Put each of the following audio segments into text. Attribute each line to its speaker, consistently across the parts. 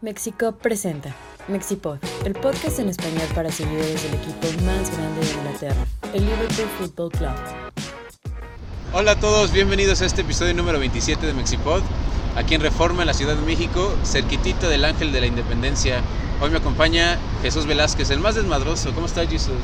Speaker 1: Mexico presenta Mexipod, el podcast en español para seguidores del equipo más grande de Inglaterra, el Liverpool Football Club.
Speaker 2: Hola a todos, bienvenidos a este episodio número 27 de Mexipod, aquí en Reforma, en la Ciudad de México, cerquitita del Ángel de la Independencia. Hoy me acompaña Jesús Velázquez, el más desmadroso. ¿Cómo estás, Jesús?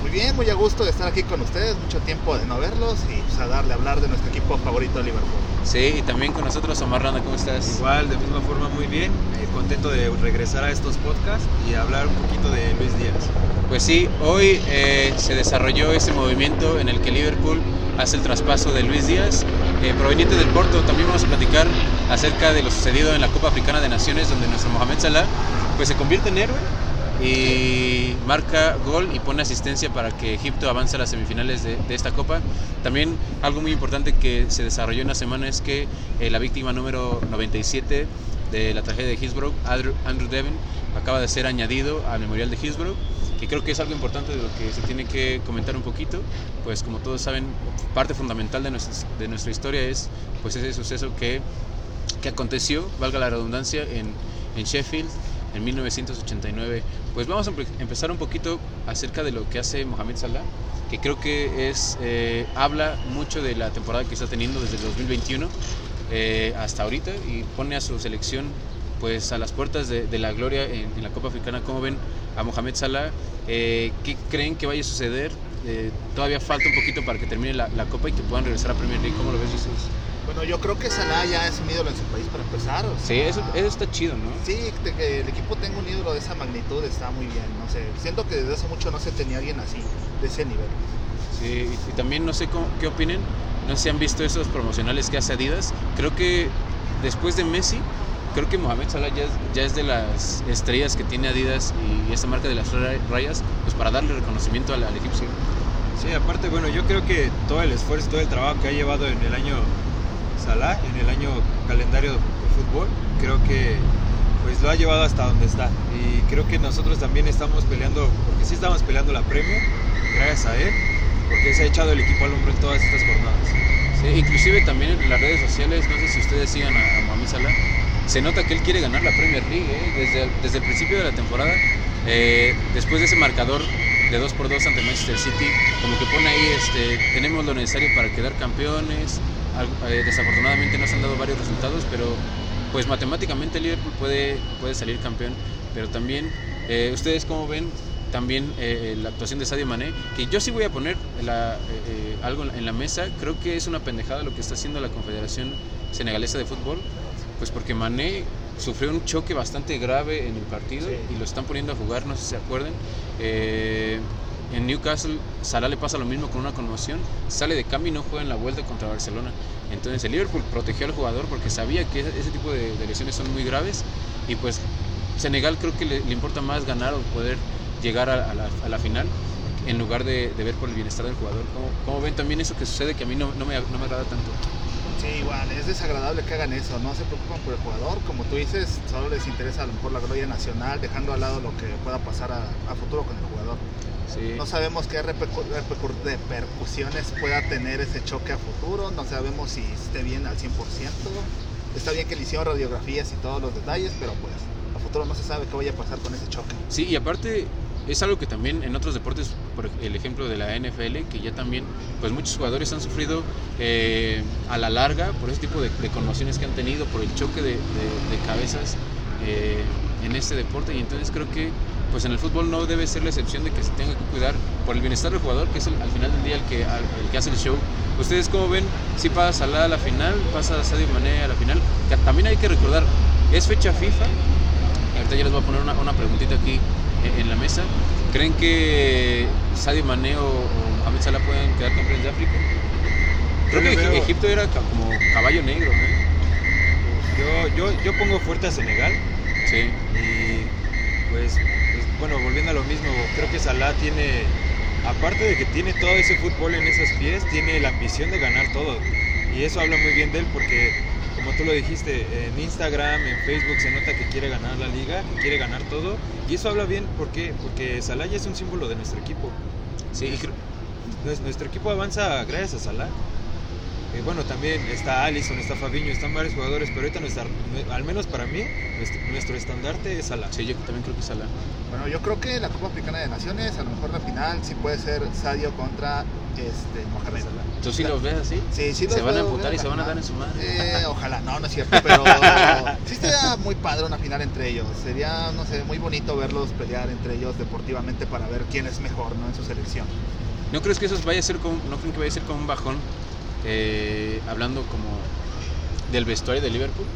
Speaker 3: Muy bien, muy a gusto de estar aquí con ustedes, mucho tiempo de no verlos y pues, a darle a hablar de nuestro equipo favorito de Liverpool.
Speaker 2: Sí, y también con nosotros Omar Randa, ¿cómo estás?
Speaker 4: Igual, de misma forma, muy bien. Eh, contento de regresar a estos podcasts y hablar un poquito de Luis Díaz.
Speaker 2: Pues sí, hoy eh, se desarrolló ese movimiento en el que Liverpool hace el traspaso de Luis Díaz, eh, proveniente del Porto. También vamos a platicar acerca de lo sucedido en la Copa Africana de Naciones, donde nuestro Mohamed Salah pues, se convierte en héroe y marca gol y pone asistencia para que Egipto avance a las semifinales de, de esta copa. También algo muy importante que se desarrolló en la semana es que eh, la víctima número 97 de la tragedia de Hillsborough, Andrew, Andrew Devon, acaba de ser añadido al memorial de Hillsborough, que creo que es algo importante de lo que se tiene que comentar un poquito, pues como todos saben, parte fundamental de nuestra, de nuestra historia es pues ese suceso que, que aconteció, valga la redundancia, en, en Sheffield en 1989. Pues vamos a empezar un poquito acerca de lo que hace Mohamed Salah, que creo que es eh, habla mucho de la temporada que está teniendo desde el 2021 eh, hasta ahorita y pone a su selección pues a las puertas de, de la gloria en, en, la Copa Africana. ¿Cómo ven a Mohamed Salah? Eh, ¿Qué creen que vaya a suceder? Eh, todavía falta un poquito para que termine la, la, Copa y que puedan regresar a Premier League. ¿Cómo lo ves, Jesús?
Speaker 3: Bueno, yo creo que Salah ya es un ídolo en su país para empezar. O sea,
Speaker 2: sí, eso, eso, está chido, ¿no?
Speaker 3: Sí, que el equipo tenga un ídolo de esa magnitud está muy bien. No sé, siento que desde hace mucho no se tenía alguien así, de ese nivel.
Speaker 2: Sí, y, y también no sé cómo, qué opinen. No sé si han visto esos promocionales que hace Adidas. Creo que después de Messi, creo que Mohamed Salah ya, ya, es de las estrellas que tiene Adidas y esta marca de las rayas, pues para darle reconocimiento al, al egipcio.
Speaker 4: Sí, aparte, bueno, yo creo que todo el esfuerzo, todo el trabajo que ha llevado en el año Salah, en el año calendario de fútbol, creo que pues lo ha llevado hasta donde está. Y creo que nosotros también estamos peleando, porque sí estamos peleando la premio, gracias a él, porque se ha echado el equipo al hombro en todas estas jornadas.
Speaker 2: Sí, inclusive también en las redes sociales, no sé si ustedes sigan a, a Mohamed Salah, se nota que él quiere ganar la Premier League ¿eh? desde, desde, el principio de la temporada. Eh, después de ese marcador de 2 por 2 ante Manchester City, como que pone ahí, este, tenemos lo necesario para quedar campeones. Eh, desafortunadamente no se han dado varios resultados, pero pues matemáticamente Liverpool puede, puede salir campeón. Pero también, eh, ¿ustedes cómo ven también eh, la actuación de Sadio Mané, que yo sí voy a poner la, eh, algo en la mesa, creo que es una pendejada lo que está haciendo la Confederación Senegalesa de Fútbol, pues porque Mané sufrió un choque bastante grave en el partido sí. y lo están poniendo a jugar, no sé si se acuerdan. Eh, en Newcastle, Salah le pasa lo mismo con una conmoción, sale de cambio y no juega en la vuelta contra Barcelona. Entonces el Liverpool protegió al jugador porque sabía que ese tipo de, lesiones son muy graves y pues Senegal creo que le, importa más ganar o poder llegar a, la, final en lugar de, ver por el bienestar del jugador. ¿Cómo, ven también eso que sucede que a mí no, me, no me agrada tanto?
Speaker 3: Sí, igual, es desagradable que hagan eso, no se preocupan por el jugador, como tú dices, solo les interesa a lo mejor la gloria nacional, dejando al lado lo que pueda pasar a futuro con el jugador. Sí. No sabemos qué repercu repercusiones pueda tener ese choque a futuro, no sabemos si esté bien al 100%. Está bien que le hicieron radiografías y todos los detalles, pero pues a futuro no se sabe qué vaya a pasar con ese choque.
Speaker 2: Sí, y aparte es algo que también en otros deportes, por el ejemplo de la NFL, que ya también, pues muchos jugadores han sufrido eh, a la larga por ese tipo de, de, conmociones que han tenido, por el choque de, de, de cabezas eh, en este deporte. Y entonces creo que pues en el fútbol no debe ser la excepción de que se tenga que cuidar por el bienestar del jugador, que es el, al final del día el que, el que hace el show. ¿Ustedes cómo ven? Si pasa Salah a la final, pasa Sadio Mané a la final. Que también hay que recordar, es fecha FIFA. Ahorita ya les voy a poner una, una preguntita aquí en la mesa. ¿Creen que Sadio Mané o, o Mohamed Salah pueden quedar campeones de África? Creo que veo... Egipto era como caballo negro, ¿eh?
Speaker 4: Yo, yo, yo pongo fuerte a Senegal.
Speaker 2: Sí.
Speaker 4: Y pues, bueno, volviendo a lo mismo, creo que Salah tiene, aparte de que tiene todo ese fútbol en esos pies, tiene la ambición de ganar todo. Y eso habla muy bien de él porque como tú lo dijiste, en Instagram, en Facebook se nota que quiere ganar la liga, que quiere ganar todo. Y eso habla bien porque, porque Salah ya es un símbolo de nuestro equipo.
Speaker 2: Sí,
Speaker 4: nuestro equipo avanza gracias a Salah. Eh, bueno, también está Allison, está Fabiño, están varios jugadores, pero ahorita nuestra, al menos para mí, nuestro, estandarte es Salah.
Speaker 2: Sí, yo también creo que es Salah.
Speaker 3: Bueno, yo creo que la Copa Africana de Naciones, a lo mejor la final sí puede ser Sadio contra este, Mohamed.
Speaker 2: ¿Tú sí los ves así?
Speaker 3: Sí, sí
Speaker 2: los Se van a amputar y se van a dar en su madre.
Speaker 3: Eh, ojalá, no, no es cierto, pero sí sería muy padre una final entre ellos. Sería, no sé, muy bonito verlos pelear entre ellos deportivamente para ver quién es mejor, ¿no? En su selección.
Speaker 2: ¿No crees que eso vaya a ser como, no creo que vaya a ser como un bajón eh, hablando como del vestuario de Liverpool?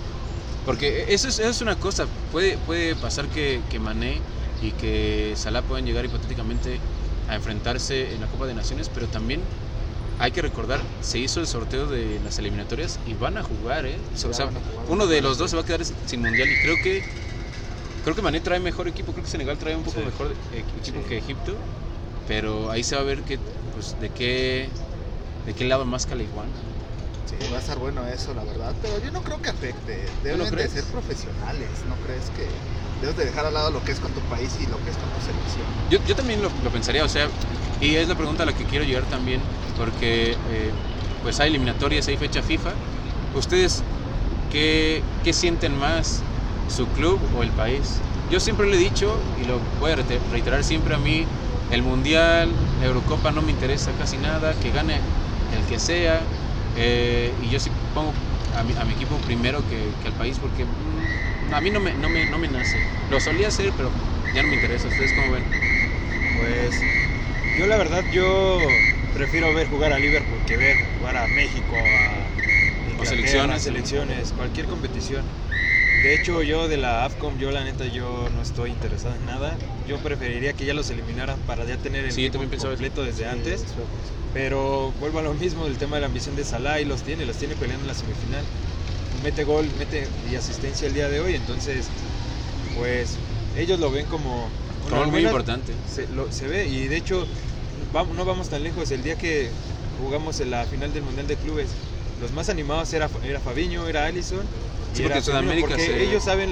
Speaker 2: Porque eso es, es una cosa, puede, puede pasar que, que Mané y que Salah puedan llegar hipotéticamente a enfrentarse en la Copa de Naciones, pero también hay que recordar, se hizo el sorteo de las eliminatorias y van a jugar, ¿eh? O sea, uno de los dos se va a quedar sin mundial y creo que creo que Mané trae mejor equipo, creo que Senegal trae un poco mejor equipo que Egipto, pero ahí se va a ver que, pues, de qué de qué lado más igual
Speaker 3: Sí, va a estar bueno eso, la verdad, pero yo no creo que afecte. Deben de ser profesionales, ¿no crees que debes de dejar al lado lo que es con tu país y lo que es con tu selección?
Speaker 2: Yo, yo también lo, lo pensaría, o sea, y es la pregunta a la que quiero llegar también, porque eh, pues hay eliminatorias, hay fecha FIFA. ¿Ustedes qué, qué sienten más, su club o el país? Yo siempre le he dicho, y lo voy a reiterar siempre a mí, el Mundial, la Eurocopa no me interesa casi nada, que gane el que sea. Eh, y yo sí pongo a mi, a mi equipo primero que, que, al país porque mm, a mí no me, no, me, no me nace. Lo solía hacer, pero ya no me interesa. ¿Ustedes cómo ven?
Speaker 4: Pues yo la verdad, yo prefiero ver jugar a Liverpool que ver jugar a México, a
Speaker 2: selecciones,
Speaker 4: selecciones, cualquier competición. De hecho, yo de la AFCOM, yo la neta, yo no estoy interesado en nada. Yo preferiría que ya los eliminaran para ya tener el
Speaker 2: sí, completo
Speaker 4: desde antes. Pero vuelvo a lo mismo del tema de la ambición de Salah y los tiene, los tiene peleando en la semifinal. Mete gol, mete y asistencia el día de hoy, entonces pues ellos lo ven como
Speaker 2: muy importante.
Speaker 4: Se, se ve y de hecho no vamos tan lejos. El día que jugamos en la final del Mundial de Clubes, los más animados era, era Fabiño, era Allison.
Speaker 2: y porque Sudamérica
Speaker 4: porque ellos saben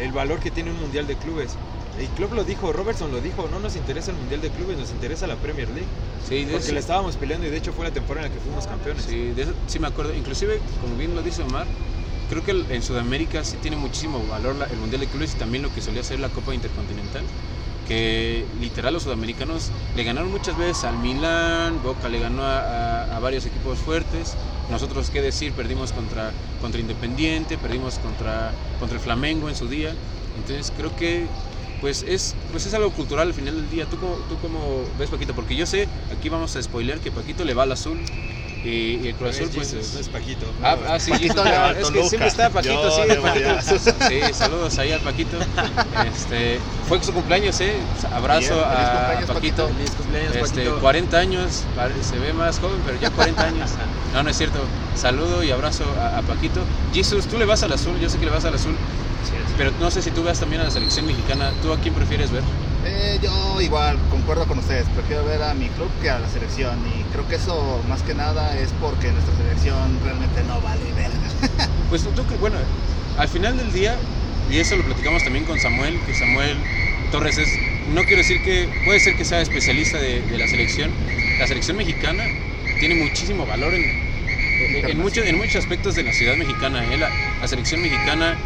Speaker 4: el, valor que tiene un Mundial de Clubes. Y Club lo dijo, Robertson lo dijo, no nos interesa el Mundial de Clubes, nos interesa la Premier League.
Speaker 2: Sí,
Speaker 4: porque le estábamos peleando y de hecho fue la temporada en la que fuimos campeones.
Speaker 2: Sí, de eso sí me acuerdo. Inclusive, como bien lo dice Omar, creo que en Sudamérica sí tiene muchísimo valor el Mundial de Clubes y también lo que solía ser la Copa Intercontinental que literal los sudamericanos le ganaron muchas veces al Milan, Boca le ganó a, varios equipos fuertes, nosotros qué decir, perdimos contra, contra Independiente, perdimos contra, contra el Flamengo en su día, entonces creo que pues es, pues es algo cultural al final del día. ¿Tú cómo, ¿Tú cómo ves Paquito? Porque yo sé, aquí vamos a spoiler, que Paquito le va al azul y, el Cruz Azul, pues.
Speaker 4: es Paquito.
Speaker 2: Ah, ah sí, Paquito, es que siempre está Paquito, sí, Paquito. Sí, saludos ahí al Paquito. Este, fue su cumpleaños, ¿eh? Abrazo a Paquito.
Speaker 4: Feliz cumpleaños,
Speaker 2: este, 40 años, se ve más joven, pero ya 40 años. No, no es cierto. Saludo y abrazo a, Paquito. Jesus, tú le vas al azul, yo sé que le vas al azul. Pero no sé si tú vas también a la selección mexicana. ¿Tú a quién prefieres ver?
Speaker 3: Eh, yo igual, concuerdo con ustedes, prefiero ver a mi club que a la selección y creo que eso más que nada es porque nuestra selección realmente no vale ver.
Speaker 2: pues tú, bueno, al final del día, y eso lo platicamos también con Samuel, que Samuel Torres es, no quiero decir que, puede ser que sea especialista de, la selección, la selección mexicana tiene muchísimo valor en, en, en muchos aspectos de la ciudad mexicana. ¿eh? La, selección mexicana,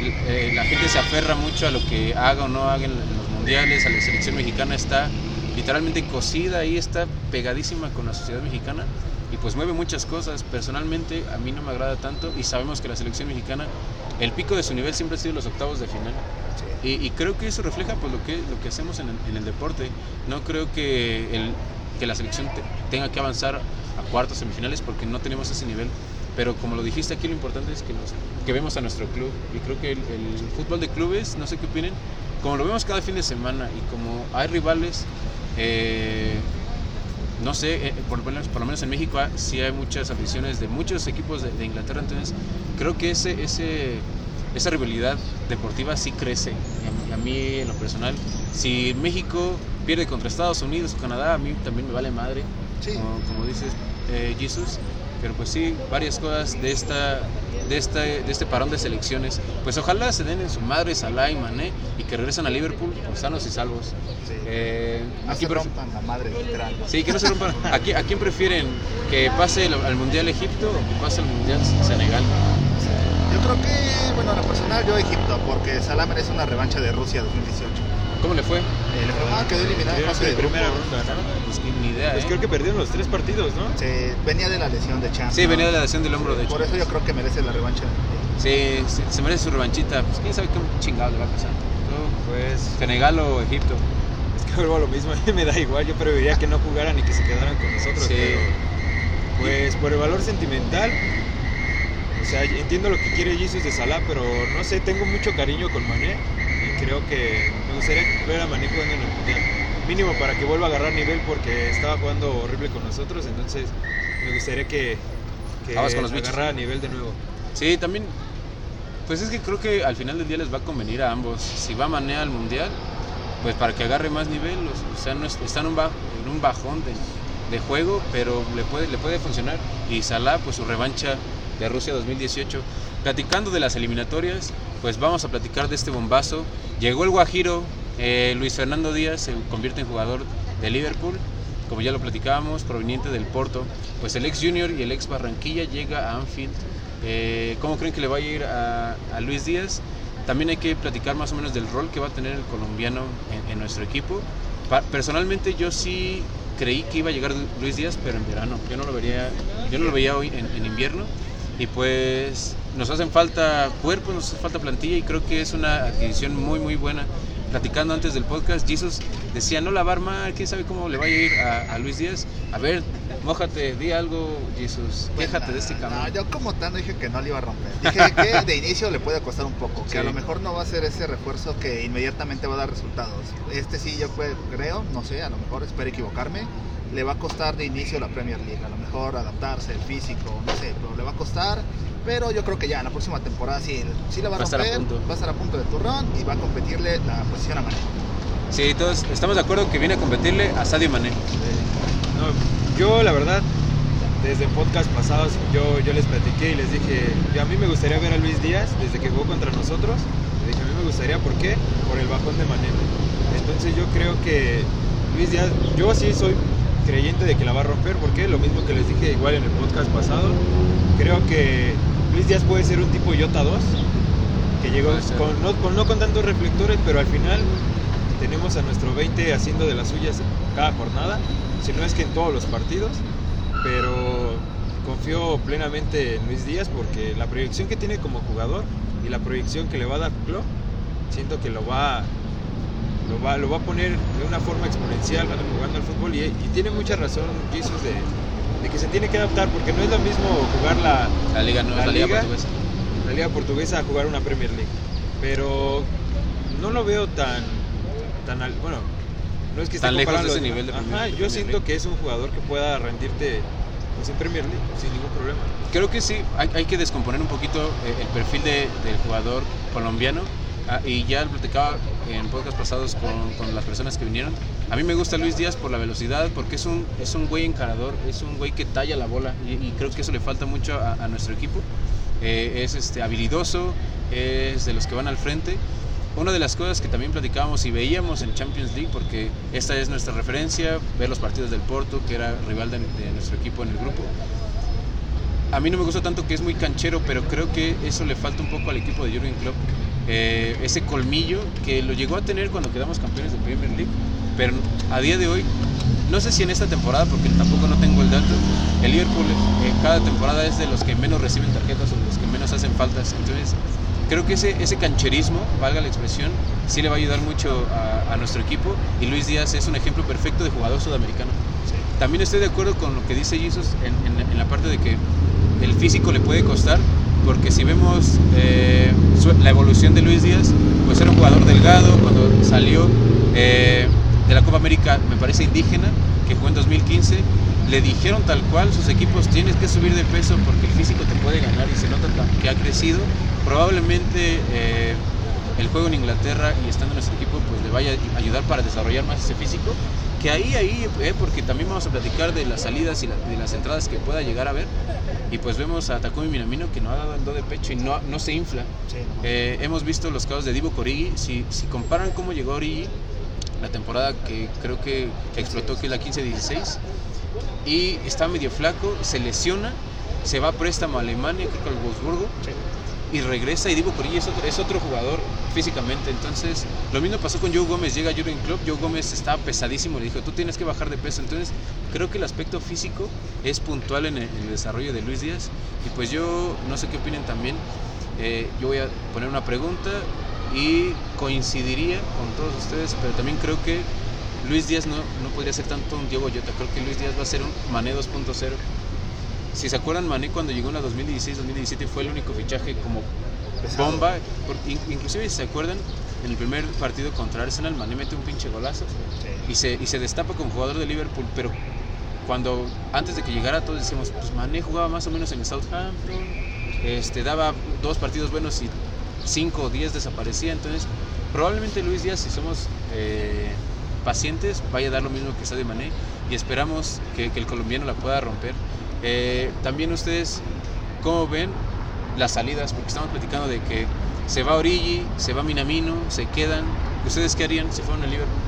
Speaker 2: eh, la gente se aferra mucho a lo que haga o no haga en, a la selección mexicana está literalmente cosida ahí, está pegadísima con la sociedad mexicana y pues mueve muchas cosas. Personalmente a mí no me agrada tanto y sabemos que la selección mexicana, el pico de su nivel siempre ha sido los octavos de final. Y, creo que eso refleja pues, lo, que, lo que hacemos en el, deporte. No creo que, el, que la selección tenga que avanzar a cuartos semifinales porque no tenemos ese nivel. Pero como lo dijiste aquí, lo importante es que, nos, que vemos a nuestro club. Y creo que el, el fútbol de clubes, no sé qué opinen, como lo vemos cada fin de semana y como hay rivales, eh, no sé, eh, por, por, lo menos en México ah, sí hay muchas aficiones de muchos equipos de, Inglaterra, entonces creo que ese, ese, esa rivalidad deportiva sí crece. A, mí, en lo personal, si México pierde contra Estados Unidos o Canadá, a mí también me vale madre, como, dices, eh, Jesus. Pero pues sí, varias cosas de esta de este, de este parón de selecciones. Pues ojalá se den en su madre Salah y Mané y que regresen a Liverpool pues, sanos y salvos.
Speaker 3: Sí. Eh, aquí se rompan la madre, literal. Sí,
Speaker 2: que no se rompan. ¿A quién, prefieren? ¿Que pase al Mundial Egipto o que pase al Mundial Senegal?
Speaker 3: Yo creo que, bueno, en lo personal yo Egipto, porque Salah merece una revancha de Rusia 2018.
Speaker 2: ¿Cómo le fue? Eh,
Speaker 3: ah, quedó eliminado en fase de
Speaker 4: primera ronda, ¿no?
Speaker 2: Pues ni idea.
Speaker 4: Pues
Speaker 2: ¿eh?
Speaker 4: creo que perdieron los tres partidos, ¿no?
Speaker 3: Sí, venía de la lesión de Champions.
Speaker 2: Sí, venía de la lesión del hombro, de hecho.
Speaker 3: Por eso yo creo que merece la revancha.
Speaker 2: Sí, se merece su revanchita. Pues quién sabe qué chingado le va a pasar. pues. Senegal o Egipto.
Speaker 4: Es que vuelvo a lo mismo, a mí me da igual. Yo preferiría que no jugaran y que se quedaran con nosotros. Sí. Pero, pues por el valor sentimental, o sea, entiendo lo que quiere Jesus de Salah, pero no sé, tengo mucho cariño con Mané creo que me gustaría ver a Mané jugando en el Mundial. Mínimo para que vuelva a agarrar nivel porque estaba jugando horrible con nosotros, entonces me gustaría que, que con los agarrara nivel de nuevo.
Speaker 2: Sí, también, pues es que creo que al final del día les va a convenir a ambos. Si va Mané al Mundial, pues para que agarre más nivel, o sea, no está en un, en un bajón de, de juego, pero le puede, le puede funcionar. Y Salah, pues su revancha de Rusia 2018. Platicando de las eliminatorias, pues vamos a platicar de este bombazo. Llegó el Guajiro, eh, Luis Fernando Díaz se convierte en jugador de Liverpool, como ya lo platicábamos, proveniente del Porto. Pues el ex Junior y el ex Barranquilla llega a Anfield. Eh, ¿Cómo creen que le va a ir a, Luis Díaz? También hay que platicar más o menos del rol que va a tener el colombiano en, nuestro equipo. personalmente yo sí creí que iba a llegar Luis Díaz, pero en verano. Yo no lo vería, yo no lo veía hoy en invierno y pues nos hacen falta cuerpos, nos hace falta plantilla y creo que es una adquisición muy muy buena. Platicando antes del podcast, Jesus decía no lavar mal, quién sabe cómo le va a ir a, Luis Díaz. A ver, mojate, di algo, Jesus, pues quéjate de este cambio.
Speaker 3: No, yo como tal dije que no le iba a romper. Dije que de inicio le puede costar un poco, que a lo mejor no va a ser ese refuerzo que inmediatamente va a dar resultados. Este sí yo creo, no sé, a lo mejor espero equivocarme le va a costar de inicio la Premier League. A lo mejor adaptarse, el físico, no sé, pero le va a costar. Pero yo creo que ya en la próxima temporada sí, sí le va a romper, va a estar a punto de turrón y va a competirle la posición a Mané.
Speaker 2: Sí, todos estamos de acuerdo que viene a competirle a Sadio Mané.
Speaker 4: yo la verdad, desde podcast pasados yo, yo les platiqué y les dije, a mí me gustaría ver a Luis Díaz desde que jugó contra nosotros. Le dije, a mí me gustaría, ¿por qué? Por el bajón de Mané. Entonces yo creo que Luis Díaz, yo sí soy creyente de que la va a romper, porque lo mismo que les dije igual en el podcast pasado, creo que Luis Díaz puede ser un tipo Iota 2, que llegó con no, con no, con tantos reflectores, pero al final tenemos a nuestro 20 haciendo de las suyas cada jornada, si no es que en todos los partidos, pero confío plenamente en Luis Díaz porque la proyección que tiene como jugador y la proyección que le va a dar Klopp, siento que lo va lo va, lo va a poner de una forma exponencial jugando al fútbol y, tiene mucha razón Jesus de, de, que se tiene que adaptar porque no es lo mismo jugar la,
Speaker 2: la liga, no, la, liga, portuguesa.
Speaker 4: La liga portuguesa a jugar una Premier League. Pero no lo veo tan, tan bueno, no es que
Speaker 2: tan lejos de ese nivel de
Speaker 4: Ajá, yo siento que es un jugador que pueda rendirte pues, en Premier League sin ningún problema.
Speaker 2: Creo que sí, hay, hay que descomponer un poquito eh, el perfil de, del jugador colombiano Ah, y ya lo platicaba en podcast pasados con, con, las personas que vinieron. A mí me gusta Luis Díaz por la velocidad, porque es un, es un güey encarador, es un güey que talla la bola y, creo que eso le falta mucho a, nuestro equipo. Eh, es este, habilidoso, es de los que van al frente. Una de las cosas que también platicábamos y veíamos en Champions League, porque esta es nuestra referencia, ver los partidos del Porto, que era rival de, de nuestro equipo en el grupo. A mí no me gusta tanto que es muy canchero, pero creo que eso le falta un poco al equipo de Jurgen Klopp eh, ese colmillo que lo llegó a tener cuando quedamos campeones de Premier League, pero a día de hoy, no sé si en esta temporada, porque tampoco no tengo el dato, el Liverpool en eh, cada temporada es de los que menos reciben tarjetas o los que menos hacen faltas, entonces creo que ese, ese cancherismo, valga la expresión, sí le va a ayudar mucho a, nuestro equipo y Luis Díaz es un ejemplo perfecto de jugador sudamericano. También estoy de acuerdo con lo que dice Jesus en, en la parte de que el físico le puede costar, porque si vemos eh, la evolución de Luis Díaz, pues era un jugador delgado cuando salió eh, de la Copa América, me parece indígena, que jugó en 2015, le dijeron tal cual, sus equipos tienes que subir de peso porque el físico te puede ganar y se nota que ha crecido. Probablemente eh, el juego en Inglaterra y estando en nuestro equipo pues le vaya a ayudar para desarrollar más ese físico que ahí, ahí, eh, porque también vamos a platicar de las salidas y de las entradas que pueda llegar a ver. Y pues vemos a Takumi Minamino que no ha dado el do de pecho y no, no se infla. Eh, hemos visto los casos de Divo Corigi. Si, si comparan cómo llegó Origi, la temporada que creo que, explotó, que es la 15-16, y está medio flaco, se lesiona, se va a préstamo a Alemania, creo que al Wolfsburgo y regresa y Divo Corilla es otro, es otro jugador físicamente. Entonces, lo mismo pasó con Joe Gómez. Llega Jurgen Klopp, Joe Gómez estaba pesadísimo, le dijo, tú tienes que bajar de peso. Entonces, creo que el aspecto físico es puntual en el, desarrollo de Luis Díaz. Y pues yo no sé qué opinen también. Eh, yo voy a poner una pregunta y coincidiría con todos ustedes, pero también creo que Luis Díaz no, no podría ser tanto un Diego Jota. Creo que Luis Díaz va a ser un Mané 2.0 si se acuerdan, Mané cuando llegó en la 2016-2017 fue el único fichaje como bomba. inclusive si se acuerdan, en el primer partido contra Arsenal, Mané mete un pinche golazo y, se, y se destapa como jugador de Liverpool. Pero cuando antes de que llegara todos decíamos, pues Mané jugaba más o menos en el Southampton, este, daba dos partidos buenos y cinco o diez desaparecía. Entonces, probablemente Luis Díaz, si somos eh, pacientes, vaya a dar lo mismo que Sadio Mané y esperamos que, que el colombiano la pueda romper. Eh, también ustedes, ¿cómo ven las salidas? Porque estamos platicando de que se va Origi, se va Minamino, se quedan. ¿Ustedes qué harían si fueran a Liverpool?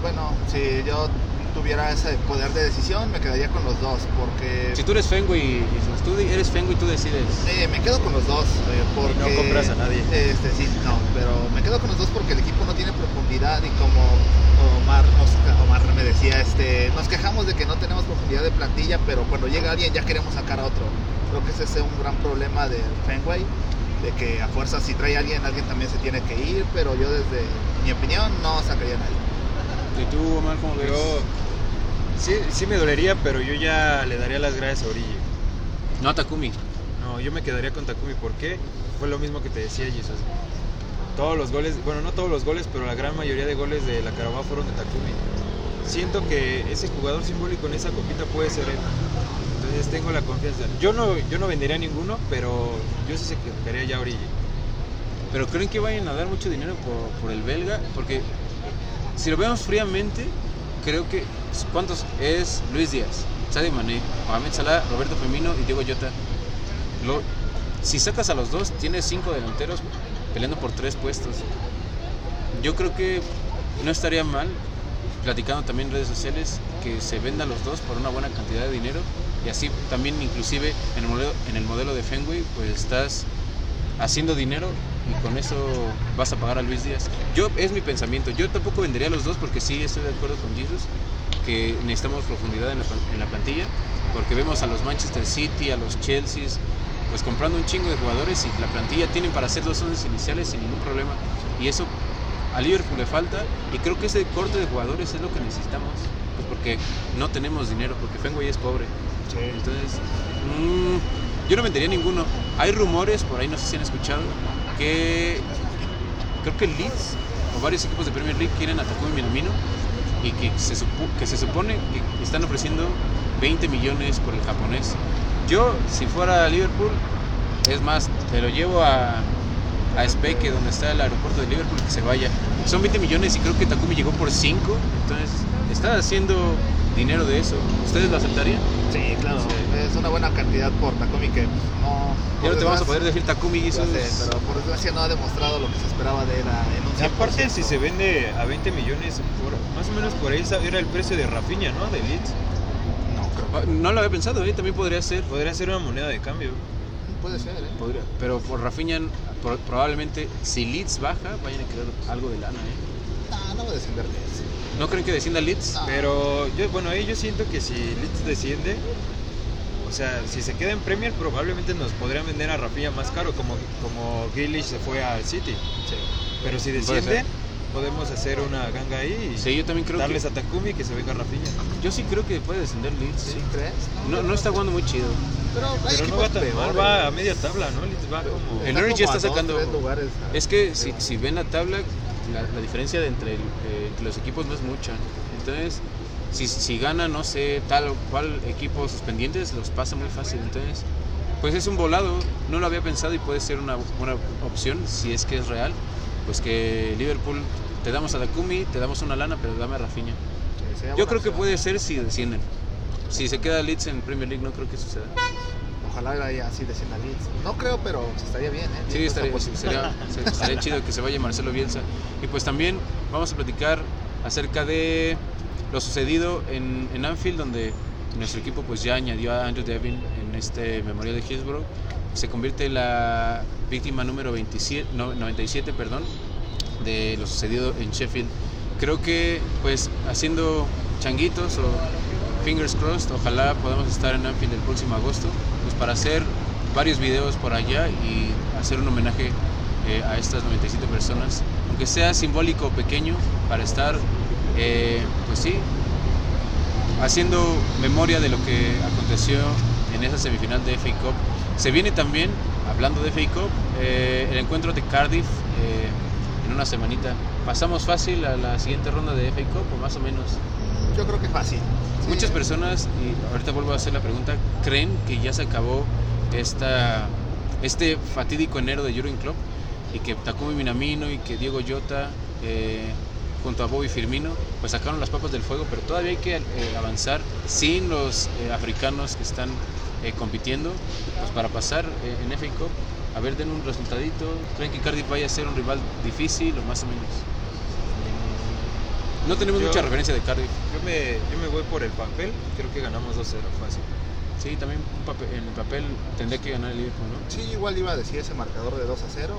Speaker 3: Bueno, si yo tuviera ese poder de decisión, me quedaría con los dos, porque...
Speaker 2: Si tú eres Fengo y, tú eres tú decides...
Speaker 3: Eh, me quedo con los dos, eh, porque...
Speaker 2: no compras a nadie.
Speaker 3: Este, sí, no, pero me quedo con los dos porque el equipo no tiene profundidad y como Omar, Omar me decía, este, nos quejamos de que no tenemos profundidad de plantilla, pero cuando llega alguien ya queremos sacar a otro. Creo que ese es un gran problema del Fenway, de que a fuerza si trae a alguien, alguien también se tiene que ir, pero yo desde mi opinión no sacaría a nadie.
Speaker 2: ¿Y tú, Omar, cómo ves?
Speaker 4: sí, sí me dolería, pero yo ya le daría las gracias a Origi.
Speaker 2: No a Takumi.
Speaker 4: No, yo me quedaría con Takumi. ¿Por qué? Fue lo mismo que te decía Jesus. Todos los goles, bueno, no todos los goles, pero la gran mayoría de goles de la Carabao fueron de Takumi. Siento que ese jugador simbólico en esa copita puede ser él. Entonces tengo la confianza. Yo no, yo no vendería ninguno, pero yo sí se quedaría ya Origi.
Speaker 2: Pero creen que vayan a dar mucho dinero por, por el belga, porque si lo vemos fríamente, creo que ¿cuántos es Luis Díaz, Sadio Mané, Mohamed Salah, Roberto Firmino y Diego Jota? Lo, si sacas a los dos, tienes cinco delanteros peleando por tres puestos. Yo creo que no estaría mal, platicando también en redes sociales, que se vendan los dos por una buena cantidad de dinero y así también inclusive en el modelo, en el modelo de Fenway pues estás haciendo dinero y con eso vas a pagar a Luis Díaz. Yo es mi pensamiento. Yo tampoco vendería los dos porque sí estoy de acuerdo con Jesus que necesitamos profundidad en la, plantilla porque vemos a los Manchester City, a los Chelsea, pues comprando un chingo de jugadores y la plantilla tienen para hacer dos once iniciales sin ningún problema. Y eso a Liverpool le falta y creo que ese corte de jugadores es lo que necesitamos pues porque no tenemos dinero porque Fenway es pobre. Entonces mmm, yo no vendería ninguno. Hay rumores por ahí no sé si han escuchado que creo que el Leeds o varios equipos de Premier League quieren a Takumi Minamino y que se, que se supone que están ofreciendo 20 millones por el japonés. Yo, si fuera a Liverpool, es más, te lo llevo a, a Speke, donde está el aeropuerto de Liverpool, que se vaya. Son 20 millones y creo que Takumi llegó por 5, entonces está haciendo dinero de eso. ¿Ustedes lo aceptarían?
Speaker 3: Sí, claro. Es una buena cantidad por Takumi que no.
Speaker 2: Ya no te vamos a poder decir Takumi y eso.
Speaker 3: pero por desgracia no ha demostrado lo que se esperaba de él en un 100%.
Speaker 4: Aparte, si se vende a 20 millones, por, más o menos por ahí era el precio de Rafinha, ¿no? De Leeds.
Speaker 3: No, creo.
Speaker 2: Ah, no lo había pensado, ¿eh? también podría ser.
Speaker 4: Podría ser una moneda de cambio.
Speaker 3: Puede ser, ¿eh?
Speaker 2: Podría. Pero por Rafinha, probablemente, si Leeds baja, vayan a querer algo de lana, ¿eh?
Speaker 3: No, no va a descender Leeds.
Speaker 2: ¿No creen que descienda Leeds?
Speaker 4: Pero yo, bueno, ahí yo siento que si Leeds desciende, o sea, si se queda en Premier, probablemente nos podrían vender a Rafinha más caro, como, como se fue al City. Pero si desciende, podemos hacer una ganga ahí y
Speaker 2: sí, yo también creo
Speaker 4: darles a Takumi que se venga Rafinha.
Speaker 2: Yo sí creo que puede descender Leeds.
Speaker 3: ¿Sí, crees?
Speaker 2: No, no está jugando muy chido.
Speaker 3: Pero,
Speaker 4: no va tan mal, va a media tabla, ¿no? Leeds va como...
Speaker 2: El Norwich ya está sacando... es que si, si ven la tabla, la, diferencia de entre, eh, los equipos no es mucha. Entonces, si, si gana, no sé, tal o cual equipo suspendientes, los pasa muy fácil. Entonces, pues es un volado. No lo había pensado y puede ser una buena opción si es que es real. Pues que Liverpool te damos a Dakumi, te damos una lana, pero dame a Rafinha. Yo creo que puede ser si descienden. Si se queda Leeds en Premier League, no creo que suceda.
Speaker 3: Ojalá vaya así descienda Leeds. No creo, pero estaría bien, ¿eh?
Speaker 2: Sí, estaría, sería, sería chido que se vaya Marcelo Bielsa. Y pues también vamos a platicar acerca de lo sucedido en, en Anfield, donde nuestro equipo pues ya añadió a Andrew Devin en este memorial de Hillsborough. Se convierte en la víctima número 27, 97 perdón, de lo sucedido en Sheffield. Creo que pues haciendo changuitos o fingers crossed, ojalá podamos estar en Anfield el próximo agosto pues para hacer varios videos por allá y hacer un homenaje eh, a estas 97 personas, aunque sea simbólico o pequeño, para estar, eh, pues sí, haciendo memoria de lo que aconteció en esa semifinal de FA Cup. Se viene también, hablando de FA Cup, eh, el encuentro de Cardiff eh, en una semanita. ¿Pasamos fácil a la siguiente ronda de FA Cup o más o menos?
Speaker 3: Yo creo que fácil.
Speaker 2: Muchas personas, y ahorita vuelvo a hacer la pregunta, creen que ya se acabó esta, este fatídico enero de Jurgen Klopp y que Takumi Minamino y que Diego Jota eh, junto a Bobby Firmino, pues sacaron las papas del fuego, pero todavía hay que eh, avanzar sin los eh, africanos que están eh, compitiendo, pues para pasar en FA Cup. A ver, den un resultadito. ¿Creen que Cardiff vaya a ser un rival difícil o más o menos? No tenemos mucha referencia de Cardiff.
Speaker 4: Yo me, yo me voy por el papel, creo que ganamos 2-0 fácil.
Speaker 2: Sí, también en el papel tendría que ganar el Liverpool, ¿no?
Speaker 3: Sí, igual iba a decir ese marcador de 2 a 0.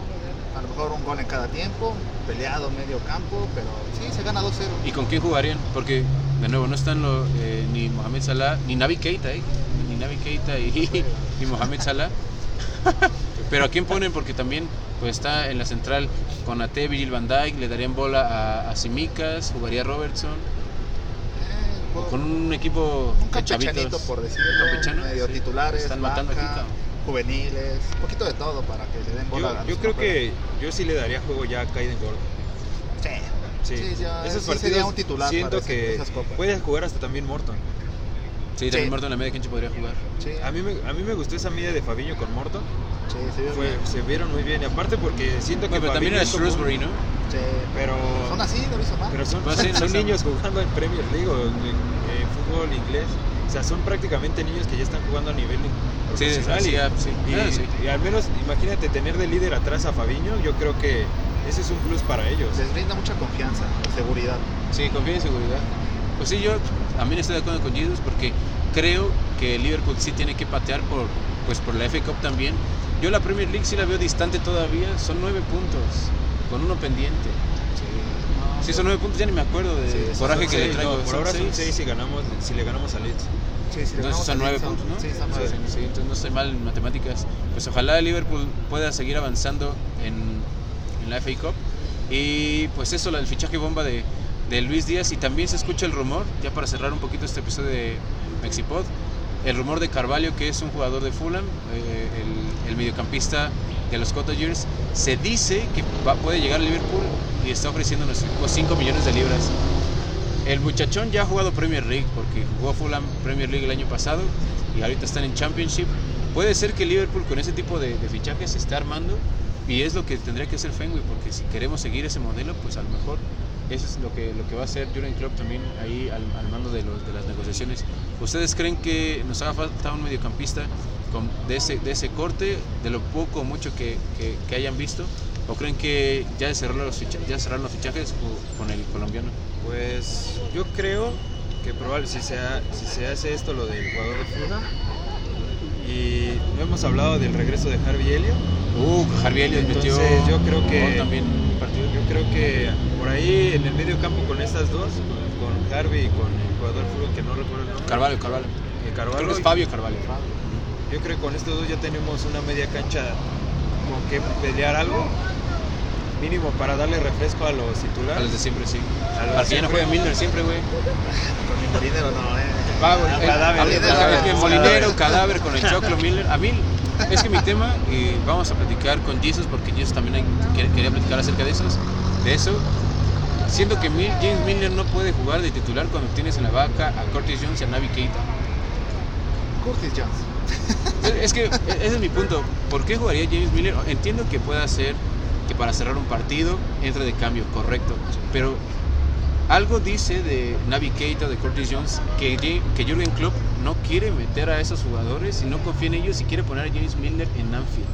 Speaker 3: A lo mejor un gol en cada tiempo, peleado medio campo, pero sí, se gana 2 0.
Speaker 2: ¿Y con quién jugarían? Porque, de nuevo, no están eh, ni Mohamed Salah, ni Navi Keita, ¿eh? Navi Keita y, Mohamed Salah. pero ¿a quién ponen? Porque también pues está en la central con Ate, Virgil van Dijk, le darían bola a, a Simicas, jugaría Robertson con un equipo
Speaker 3: un campechanito por decirlo, medio titulares, están matando juveniles, un poquito de todo para que le den bola.
Speaker 4: Yo, yo creo que yo sí le daría juego ya a Kaiden Gordon.
Speaker 3: Sí. Sí, sí, ya, Esos sí sería un titular
Speaker 4: siento que puede jugar hasta también Morton.
Speaker 2: Sí, también Morton en la media cancha podría jugar.
Speaker 4: Sí. A, mí me, a mí me gustó esa media de Fabiño con Morton.
Speaker 3: Sí, se,
Speaker 4: Fue, se vieron muy bien. Y aparte porque siento que.
Speaker 2: pero también era Shrewsbury, ¿no?
Speaker 3: Sí, pero. Son así, no hizo mal.
Speaker 4: Pero son, son, niños jugando en Premier League o en, fútbol inglés. O sea, son prácticamente niños que ya están jugando a nivel profesional.
Speaker 2: Sí, sí,
Speaker 4: y,
Speaker 2: ah, sí.
Speaker 4: y, al menos, imagínate tener de líder atrás a Fabiño. Yo creo que ese es un plus para ellos.
Speaker 3: Les brinda mucha confianza, seguridad.
Speaker 2: Sí, confianza y seguridad. Pues sí, yo también estoy de acuerdo con Jesus porque creo que Liverpool sí tiene que patear por, pues por la FA Cup también. Yo la Premier League sí la veo distante todavía, son nueve puntos, con uno pendiente. Sí, son nueve puntos, ya ni me acuerdo de coraje que le traigo.
Speaker 4: por ahora son seis si, ganamos, si le ganamos a Leeds.
Speaker 2: Sí, si entonces son nueve puntos, ¿no?
Speaker 3: Sí, nueve.
Speaker 2: Sí, entonces no estoy mal en matemáticas. Pues ojalá Liverpool pueda seguir avanzando en, en la FA Cup. Y pues eso, el fichaje bomba de, de Luis Díaz. Y también se escucha el rumor, ya para cerrar un poquito este episodio de Mexipod, el rumor de Carvalho, que es un jugador de Fulham, eh, el, mediocampista de los Cottagers, se dice que puede llegar a Liverpool y está ofreciendo nuestro equipo 5 millones de libras. El muchachón ya ha jugado Premier League porque jugó Fulham Premier League el año pasado y ahorita están en Championship. Puede ser que Liverpool con ese tipo de, de fichajes se esté armando y es lo que tendría que hacer Fenway porque si queremos seguir ese modelo, pues a lo mejor eso es lo que, lo que va a hacer Jurgen Klopp también ahí al, al mando de, los, de las negociaciones. ¿Ustedes creen que nos haga falta un mediocampista con, de, ese, de ese corte, de lo poco o mucho que, que, que, hayan visto? ¿O creen que ya cerraron los, fichajes, ya cerraron los fichajes con el colombiano?
Speaker 4: Pues yo creo que probable, si se, si se hace esto lo del jugador de Fulham y no hemos hablado del regreso de Harvey Elliott.
Speaker 2: Uh, Harvey Elliott
Speaker 4: Entonces,
Speaker 2: metió
Speaker 4: yo creo que
Speaker 2: también partido.
Speaker 4: Yo creo que por ahí en el medio campo con estas dos, con Harvey y con el jugador de fútbol que no recuerdo el nombre.
Speaker 2: Carvalho, Carvalho.
Speaker 4: Eh, Carvalho
Speaker 2: creo que es Fabio Carvalho.
Speaker 4: Yo creo que con estos dos ya tenemos una media cancha con que pelear algo mínimo para darle refresco a los titulares.
Speaker 2: A los de siempre, sí. A los Para no juega Milner siempre, güey.
Speaker 3: Con mi molinero no, eh.
Speaker 2: Va, güey. El, cadáver, molinero, cadáver con el choclo Milner. A mí, es que mi tema, y vamos a platicar con Jesus, porque Jesus también hay, quería platicar acerca de, esos, de eso. Siento que James Milner no puede jugar de titular cuando tienes en la vaca a Curtis Jones y a Navi Keita.
Speaker 3: Curtis Jones.
Speaker 2: Es que ese es mi punto. ¿Por qué jugaría James Milner? Entiendo que pueda ser que para cerrar un partido entre de cambio, correcto. Pero algo dice de Navi Keita, de Curtis Jones, que, que Jürgen Klopp no quiere meter a esos jugadores y no confía en ellos y quiere poner a James Milner en Anfield.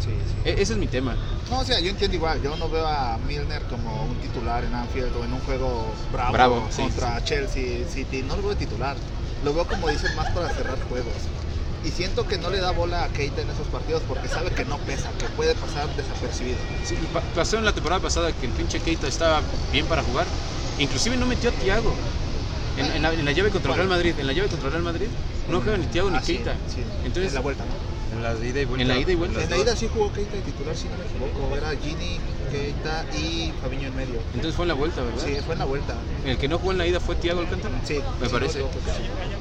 Speaker 2: Sí, sí. E, ese es mi tema.
Speaker 3: No, o sea, yo entiendo igual. Yo no veo a Milner como un titular en Anfield o en un juego bravo, contra Chelsea City. No lo veo titular. Lo veo como dicen más para cerrar juegos. Y siento que no le da bola a Keita en esos partidos porque sabe que no pesa, que puede pasar desapercibido.
Speaker 2: Sí, pasó en la temporada pasada que el pinche Keita estaba bien para jugar. Inclusive no metió a Thiago. En, la, llave contra el Real Madrid, en la llave contra Real Madrid, no juega ni Thiago ni ah, Keita.
Speaker 3: Entonces, en la vuelta,
Speaker 4: ¿no? En la ida y vuelta.
Speaker 2: En la ida y vuelta.
Speaker 3: En la ida sí jugó Keita de titular, si no me equivoco. Era Gini, Keita y Fabiño en medio.
Speaker 2: Entonces fue en la vuelta, ¿verdad?
Speaker 3: Sí, fue en la vuelta.
Speaker 2: El que no jugó en la ida fue Thiago Alcántara.
Speaker 3: Sí.
Speaker 2: Me parece.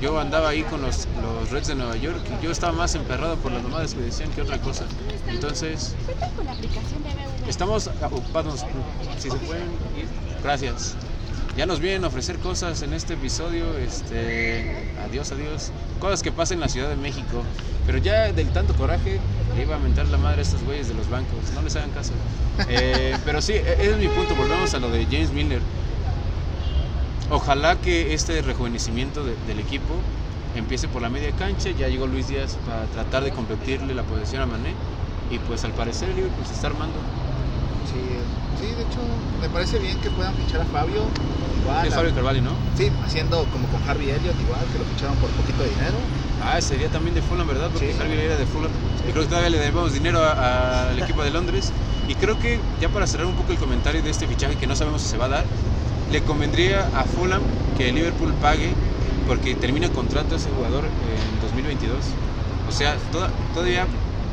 Speaker 2: Yo andaba ahí con los, los Reds de Nueva York y yo estaba más emperrado por las mamadas que decían que otra cosa. Entonces, estamos ocupados. Si se pueden ir, gracias ya nos vienen a ofrecer cosas en este episodio. Este, adiós, adiós. Cosas que pasan en la Ciudad de México. Pero ya del tanto coraje, le iba a mentar la madre a estos güeyes de los bancos. No les hagan caso. Eh, pero sí, e-, ese es mi punto. Volvemos a lo de James Miller. Ojalá que este rejuvenecimiento del equipo empiece por la media cancha. Ya llegó Luis Díaz para tratar de competirle la posición a Mané. Y pues al parecer el Liverpool se está armando.
Speaker 3: Sí, sí, de hecho me parece bien que puedan fichar a Fabio
Speaker 2: es Fabio Carvalho, ¿no?
Speaker 3: Sí, haciendo como con Harvey Elliott igual, que lo ficharon por poquito de dinero.
Speaker 2: Ah, sería también de Fulham, ¿verdad? Porque Harvey era de Fulham. Y creo que todavía le debemos dinero al equipo de Londres. Y creo que ya para cerrar un poco el comentario de este fichaje que no sabemos si se va a dar, le convendría a Fulham que Liverpool pague porque termina contrato a ese jugador en 2022. O sea, todavía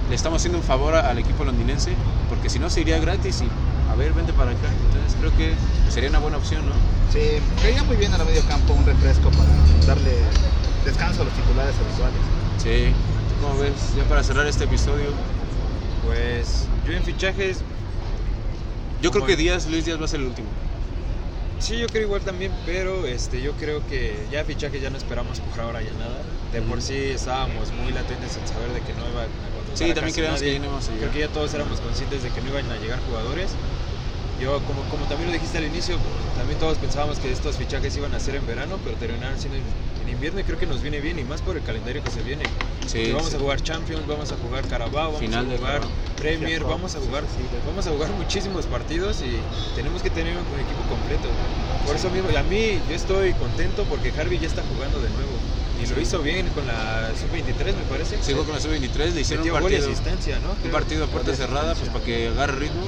Speaker 2: le estamos haciendo un favor al equipo londinense porque si no se iría gratis y a ver, vente para acá. Entonces creo que sería una buena opción, ¿no?
Speaker 3: Sí, caería muy bien a la medio campo un refresco para darle descanso a los titulares habituales.
Speaker 2: Sí, ¿cómo ves? Ya para cerrar este episodio.
Speaker 4: Pues yo en fichajes.
Speaker 2: Yo creo que Díaz, Luis Díaz va a ser el último.
Speaker 4: Sí, yo creo igual también, pero este, yo creo que ya fichajes ya no esperamos por ahora ya nada. De por sí estábamos muy latentes en saber de que no iba a
Speaker 2: Sí, también creíamos que no a llegar.
Speaker 4: Creo que ya todos éramos conscientes de que no iban a llegar jugadores yo, como, como también lo dijiste al inicio, también todos pensábamos que estos fichajes iban a ser en verano, pero terminaron siendo en, invierno y creo que nos viene bien y más por el calendario que se viene. Vamos a jugar Champions, vamos a jugar Carabao, vamos a jugar Premier, vamos a jugar, vamos a jugar muchísimos partidos y tenemos que tener un equipo completo. Por eso mismo, a mí yo estoy contento porque Harvey ya está jugando de nuevo. Y lo hizo bien con la sub-23, me parece.
Speaker 2: Sí, con la sub-23, le hicieron un partido,
Speaker 4: asistencia, ¿no?
Speaker 2: un partido a puerta cerrada pues, para que agarre ritmo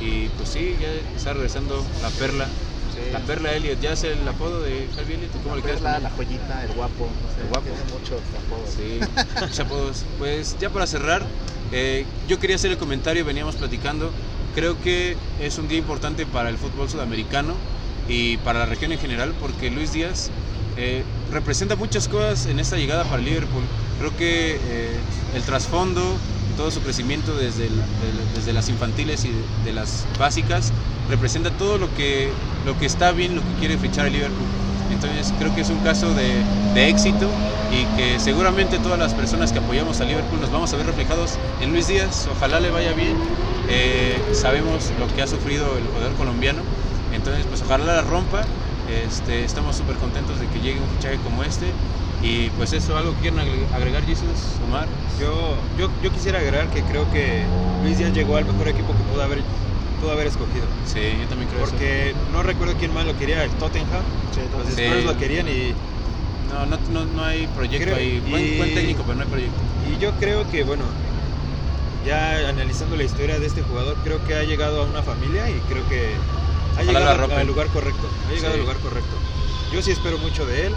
Speaker 2: y pues sí, ya está regresando la perla. La perla Elliot, ¿ya es el apodo de Harvey Elliot? ¿Cómo
Speaker 3: la
Speaker 2: le quieres?
Speaker 3: La, la joyita, el guapo, no sé,
Speaker 2: el guapo.
Speaker 3: tiene muchos apodos.
Speaker 2: Sí, muchos apodos. Pues ya para cerrar, eh, yo quería hacer el comentario, veníamos platicando. Creo que es un día importante para el fútbol sudamericano y para la región en general, porque Luis Díaz eh, representa muchas cosas en esta llegada para Liverpool. Creo que eh, el trasfondo, todo su crecimiento desde, desde las infantiles y de, las básicas, representa todo lo que, lo que está bien, lo que quiere fichar el Liverpool. Entonces creo que es un caso de, éxito y que seguramente todas las personas que apoyamos a Liverpool nos vamos a ver reflejados en Luis Díaz. Ojalá le vaya bien. Eh, sabemos lo que ha sufrido el jugador colombiano. Entonces pues ojalá la rompa. Este, estamos súper contentos de que llegue un fichaje como este y pues eso, algo quieren agregar, Jesús, Omar.
Speaker 4: Yo, yo, yo quisiera agregar que creo que Luis Díaz llegó al mejor equipo que pudo haber, pudo haber escogido.
Speaker 2: Sí, yo también creo
Speaker 4: Porque no recuerdo quién más lo quería, el Tottenham. Sí, los Spurs lo querían y...
Speaker 2: No, no, no, no hay proyecto ahí. Buen, buen, técnico, pero no hay proyecto.
Speaker 4: Y yo creo que, bueno, ya analizando la historia de este jugador, creo que ha llegado a una familia y creo que ha llegado al lugar correcto. Ha llegado al lugar correcto. Yo sí espero mucho de él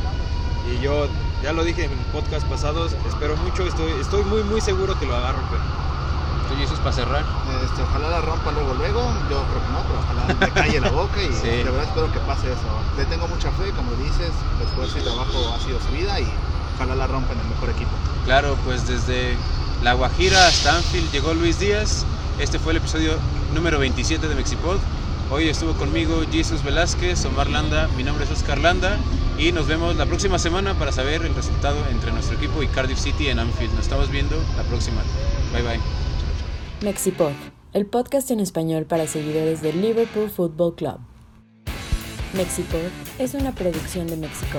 Speaker 4: y yo ya lo dije en podcast pasados, espero mucho, estoy, estoy muy muy seguro que lo haga romper.
Speaker 2: ¿Tú eso es para cerrar?
Speaker 3: Este, ojalá la rompa luego luego, yo creo que no, pero ojalá me calle la boca y de verdad espero que pase eso. Le tengo mucha fe, como dices, el esfuerzo y trabajo ha sido su vida y ojalá la rompa en el mejor equipo.
Speaker 2: Claro, pues desde La Guajira hasta Anfield llegó Luis Díaz. Este fue el episodio número 27 de Mexipod. Hoy estuvo conmigo Jesús Velázquez, Omar Landa, mi nombre es Oscar Landa y nos vemos la próxima semana para saber el resultado entre nuestro equipo y Cardiff City en Anfield. Nos estamos viendo la próxima. Bye bye.
Speaker 1: Mexipod, el podcast en español para seguidores del Liverpool Football Club. Mexipod es una producción de México.